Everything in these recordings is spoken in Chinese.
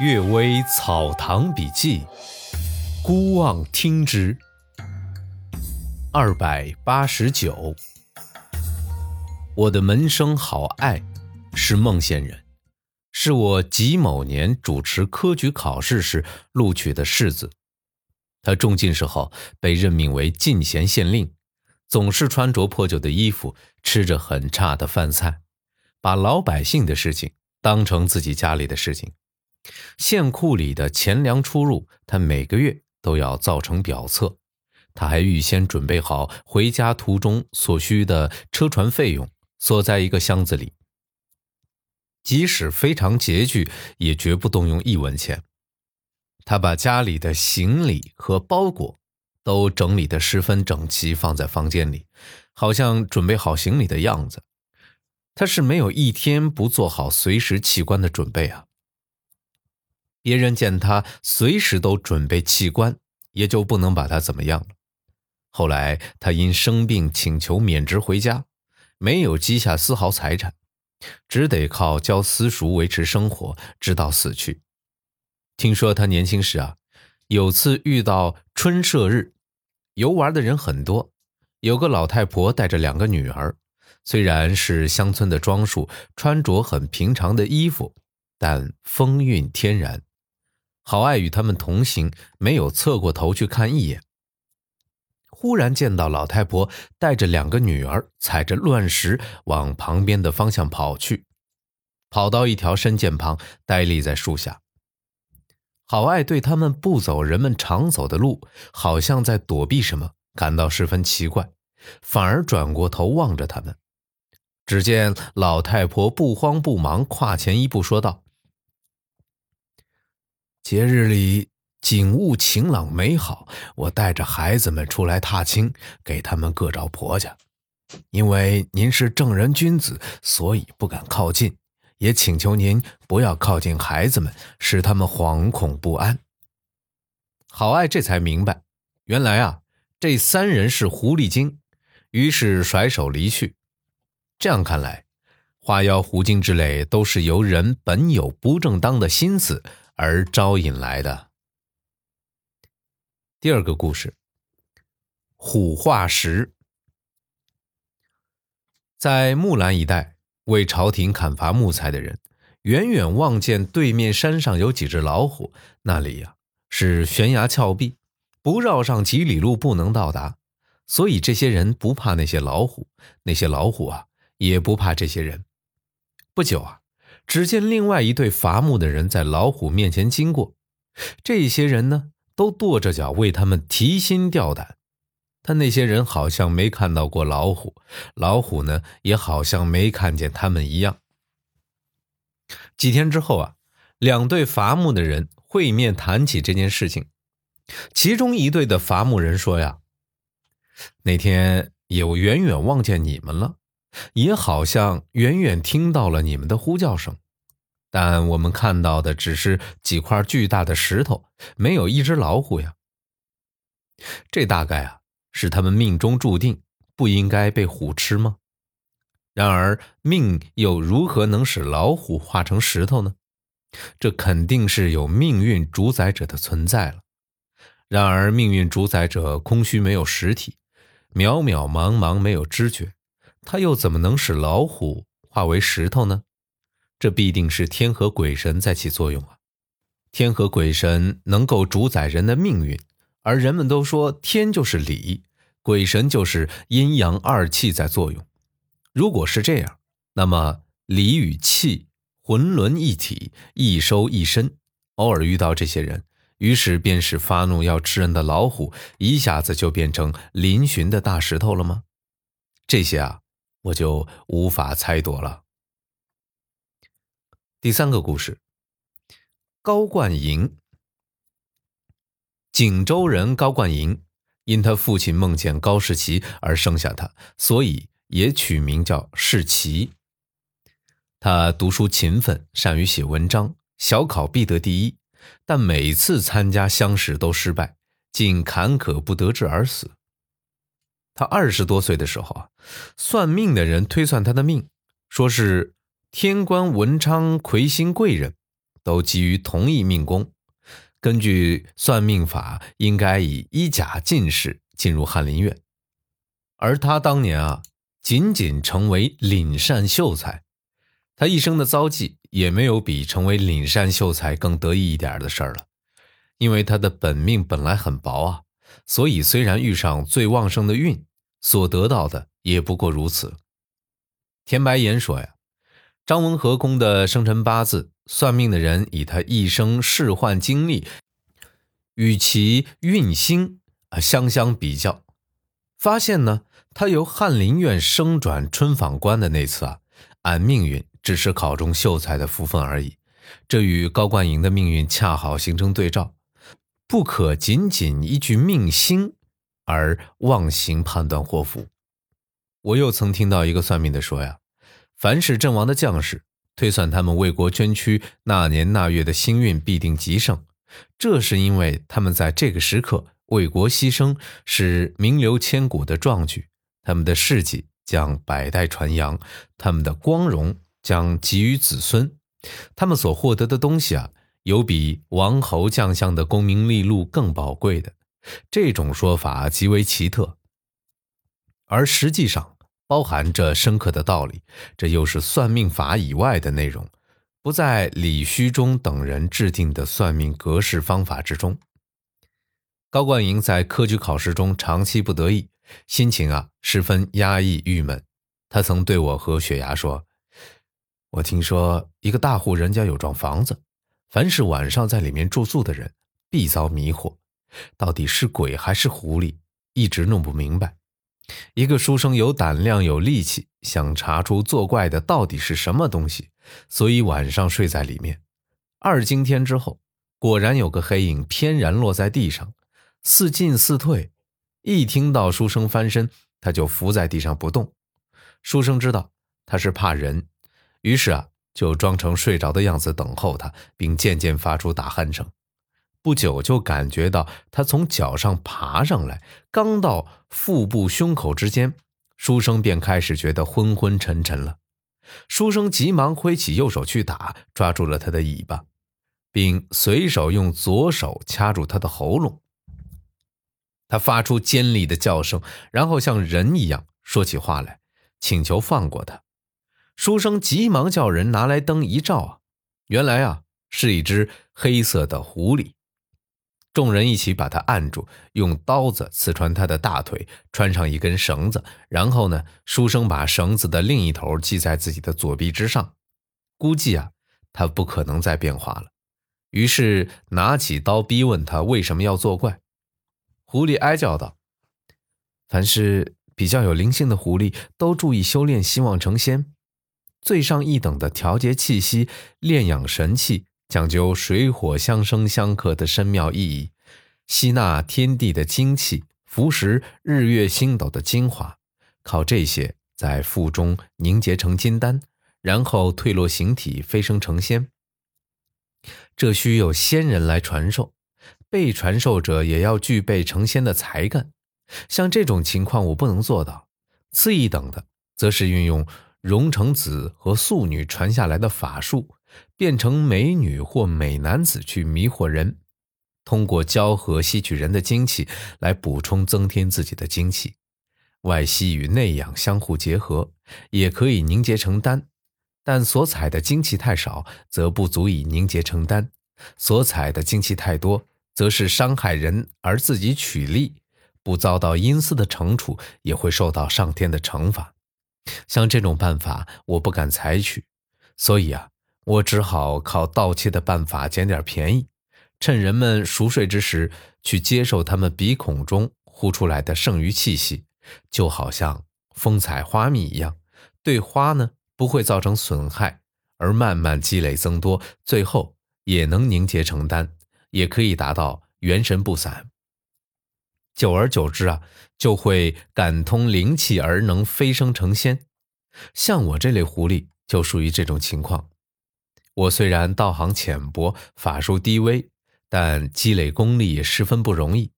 《岳微草堂笔记》，孤望听之。二百八十九。我的门生好爱，是孟县人，是我己某年主持科举考试时录取的士子。他中进士后被任命为进贤县令，总是穿着破旧的衣服，吃着很差的饭菜，把老百姓的事情当成自己家里的事情。县库里的钱粮出入，他每个月都要造成表册。他还预先准备好回家途中所需的车船费用，锁在一个箱子里。即使非常拮据，也绝不动用一文钱。他把家里的行李和包裹都整理得十分整齐，放在房间里，好像准备好行李的样子。他是没有一天不做好随时弃官的准备啊。别人见他随时都准备弃官，也就不能把他怎么样了。后来他因生病请求免职回家，没有积下丝毫财产，只得靠教私塾维持生活，直到死去。听说他年轻时啊，有次遇到春社日，游玩的人很多，有个老太婆带着两个女儿，虽然是乡村的装束，穿着很平常的衣服，但风韵天然。好爱与他们同行，没有侧过头去看一眼。忽然见到老太婆带着两个女儿，踩着乱石往旁边的方向跑去，跑到一条深涧旁，呆立在树下。好爱对他们不走人们常走的路，好像在躲避什么，感到十分奇怪，反而转过头望着他们。只见老太婆不慌不忙，跨前一步说道。节日里景物晴朗美好，我带着孩子们出来踏青，给他们各找婆家。因为您是正人君子，所以不敢靠近，也请求您不要靠近孩子们，使他们惶恐不安。好爱这才明白，原来啊，这三人是狐狸精，于是甩手离去。这样看来，花妖狐精之类都是由人本有不正当的心思。而招引来的。第二个故事，虎化石。在木兰一带为朝廷砍伐木材的人，远远望见对面山上有几只老虎，那里呀是悬崖峭壁，不绕上几里路不能到达，所以这些人不怕那些老虎，那些老虎啊也不怕这些人。不久啊。只见另外一对伐木的人在老虎面前经过，这些人呢都跺着脚为他们提心吊胆。但那些人好像没看到过老虎，老虎呢也好像没看见他们一样。几天之后啊，两队伐木的人会面谈起这件事情，其中一队的伐木人说呀：“那天有远远望见你们了。”也好像远远听到了你们的呼叫声，但我们看到的只是几块巨大的石头，没有一只老虎呀。这大概啊是他们命中注定不应该被虎吃吗？然而命又如何能使老虎化成石头呢？这肯定是有命运主宰者的存在了。然而命运主宰者空虚没有实体，渺渺茫茫没有知觉。他又怎么能使老虎化为石头呢？这必定是天和鬼神在起作用啊！天和鬼神能够主宰人的命运，而人们都说天就是理，鬼神就是阴阳二气在作用。如果是这样，那么理与气浑沦一体，一收一伸。偶尔遇到这些人，于是便是发怒要吃人的老虎，一下子就变成嶙峋的大石头了吗？这些啊！我就无法猜度了。第三个故事，高冠莹，锦州人高冠莹，因他父亲梦见高士奇而生下他，所以也取名叫士奇。他读书勤奋，善于写文章，小考必得第一，但每次参加乡试都失败，竟坎坷不得志而死。他二十多岁的时候啊，算命的人推算他的命，说是天官文昌魁星贵人，都基于同一命宫。根据算命法，应该以一甲进士进入翰林院，而他当年啊，仅仅成为廪善秀才。他一生的遭际也没有比成为廪善秀才更得意一点的事儿了，因为他的本命本来很薄啊，所以虽然遇上最旺盛的运，所得到的也不过如此。田白岩说呀，张文和公的生辰八字。算命的人以他一生仕宦经历与其运星啊相相比较，发现呢，他由翰林院升转春坊官的那次啊，按命运只是考中秀才的福分而已。这与高冠营的命运恰好形成对照，不可仅仅依据命星而妄行判断祸福。我又曾听到一个算命的说呀，凡是阵亡的将士。推算他们为国捐躯那年那月的星运必定极盛，这是因为他们在这个时刻为国牺牲是名留千古的壮举，他们的事迹将百代传扬，他们的光荣将给予子孙，他们所获得的东西啊，有比王侯将相的功名利禄更宝贵的。这种说法极为奇特，而实际上。包含着深刻的道理，这又是算命法以外的内容，不在李虚中等人制定的算命格式方法之中。高冠莹在科举考试中长期不得意，心情啊十分压抑郁闷。他曾对我和雪芽说：“我听说一个大户人家有幢房子，凡是晚上在里面住宿的人必遭迷惑，到底是鬼还是狐狸，一直弄不明白。”一个书生有胆量有力气，想查出作怪的到底是什么东西，所以晚上睡在里面。二更天之后，果然有个黑影翩然落在地上，似进似退。一听到书生翻身，他就伏在地上不动。书生知道他是怕人，于是啊，就装成睡着的样子等候他，并渐渐发出打鼾声。不久就感觉到他从脚上爬上来，刚到腹部胸口之间，书生便开始觉得昏昏沉沉了。书生急忙挥起右手去打，抓住了他的尾巴，并随手用左手掐住他的喉咙。他发出尖利的叫声，然后像人一样说起话来，请求放过他。书生急忙叫人拿来灯一照啊，原来啊是一只黑色的狐狸。众人一起把他按住，用刀子刺穿他的大腿，穿上一根绳子，然后呢，书生把绳子的另一头系在自己的左臂之上。估计啊，他不可能再变化了，于是拿起刀逼问他为什么要作怪。狐狸哀叫道：“凡是比较有灵性的狐狸，都注意修炼，希望成仙，最上一等的调节气息，炼养神气。”讲究水火相生相克的深妙意义，吸纳天地的精气，服食日月星斗的精华，靠这些在腹中凝结成金丹，然后退落形体，飞升成仙。这需有仙人来传授，被传授者也要具备成仙的才干。像这种情况，我不能做到。次一等的，则是运用荣成子和素女传下来的法术。变成美女或美男子去迷惑人，通过交合吸取人的精气来补充增添自己的精气，外吸与内养相互结合，也可以凝结成丹。但所采的精气太少，则不足以凝结成丹；所采的精气太多，则是伤害人而自己取利，不遭到阴司的惩处，也会受到上天的惩罚。像这种办法，我不敢采取，所以啊。我只好靠盗窃的办法捡点便宜，趁人们熟睡之时去接受他们鼻孔中呼出来的剩余气息，就好像风采花蜜一样，对花呢不会造成损害，而慢慢积累增多，最后也能凝结成丹，也可以达到元神不散。久而久之啊，就会感通灵气而能飞升成仙。像我这类狐狸就属于这种情况。我虽然道行浅薄，法术低微，但积累功力也十分不容易。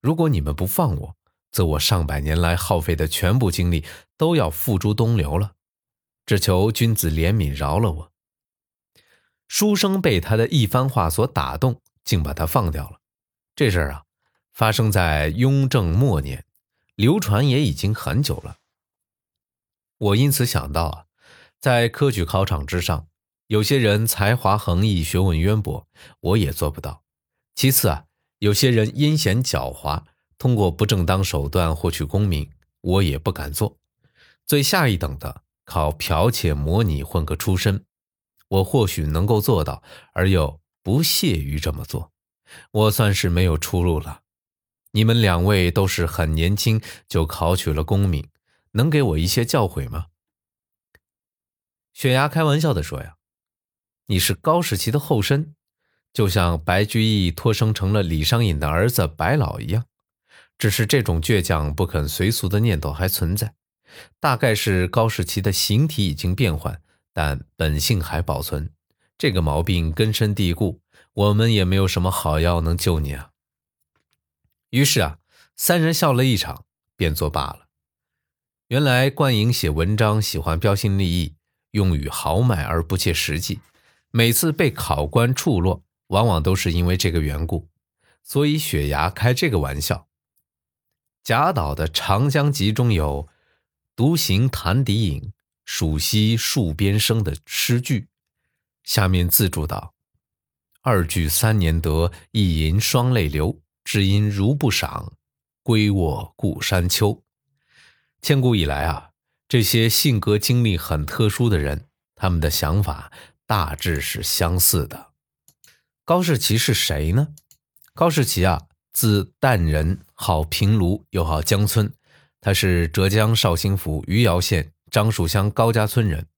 如果你们不放我，则我上百年来耗费的全部精力都要付诸东流了。只求君子怜悯，饶了我。书生被他的一番话所打动，竟把他放掉了。这事儿啊，发生在雍正末年，流传也已经很久了。我因此想到啊，在科举考场之上，有些人才华横溢，学问渊博，我也做不到。其次啊，有些人阴险狡猾，通过不正当手段获取功名，我也不敢做。最下一等的，靠剽窃模拟混个出身。我或许能够做到，而又不屑于这么做，我算是没有出路了。你们两位都是很年轻就考取了功名，能给我一些教诲吗？雪崖开玩笑的说：“呀，你是高士奇的后身，就像白居易托生成了李商隐的儿子白老一样，只是这种倔强不肯随俗的念头还存在，大概是高士奇的形体已经变换。”但本性还保存，这个毛病根深蒂固，我们也没有什么好药能救你啊。于是啊，三人笑了一场，便作罢了。原来冠莹写文章喜欢标新立异，用语豪迈而不切实际，每次被考官触落，往往都是因为这个缘故。所以雪崖开这个玩笑。贾岛的《长江集》中有“独行潭底影”。蜀西戍边生的诗句，下面自注道：“二句三年得，一吟双泪流。只因如不赏，归卧故山秋。”千古以来啊，这些性格经历很特殊的人，他们的想法大致是相似的。高士奇是谁呢？高士奇啊，字淡人，号平卢，又号江村，他是浙江绍兴府余姚县。樟树乡高家村人，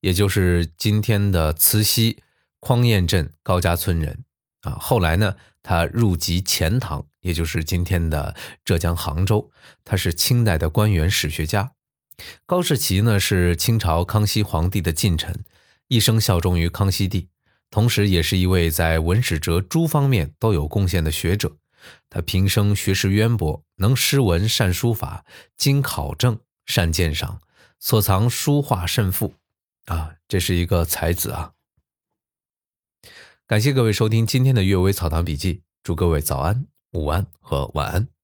也就是今天的慈溪匡堰镇高家村人啊。后来呢，他入籍钱塘，也就是今天的浙江杭州。他是清代的官员史学家。高士奇呢，是清朝康熙皇帝的近臣，一生效忠于康熙帝，同时也是一位在文史哲诸方面都有贡献的学者。他平生学识渊博，能诗文，善书法，精考证，善鉴赏。所藏书画甚富，啊，这是一个才子啊！感谢各位收听今天的《阅微草堂笔记》，祝各位早安、午安和晚安。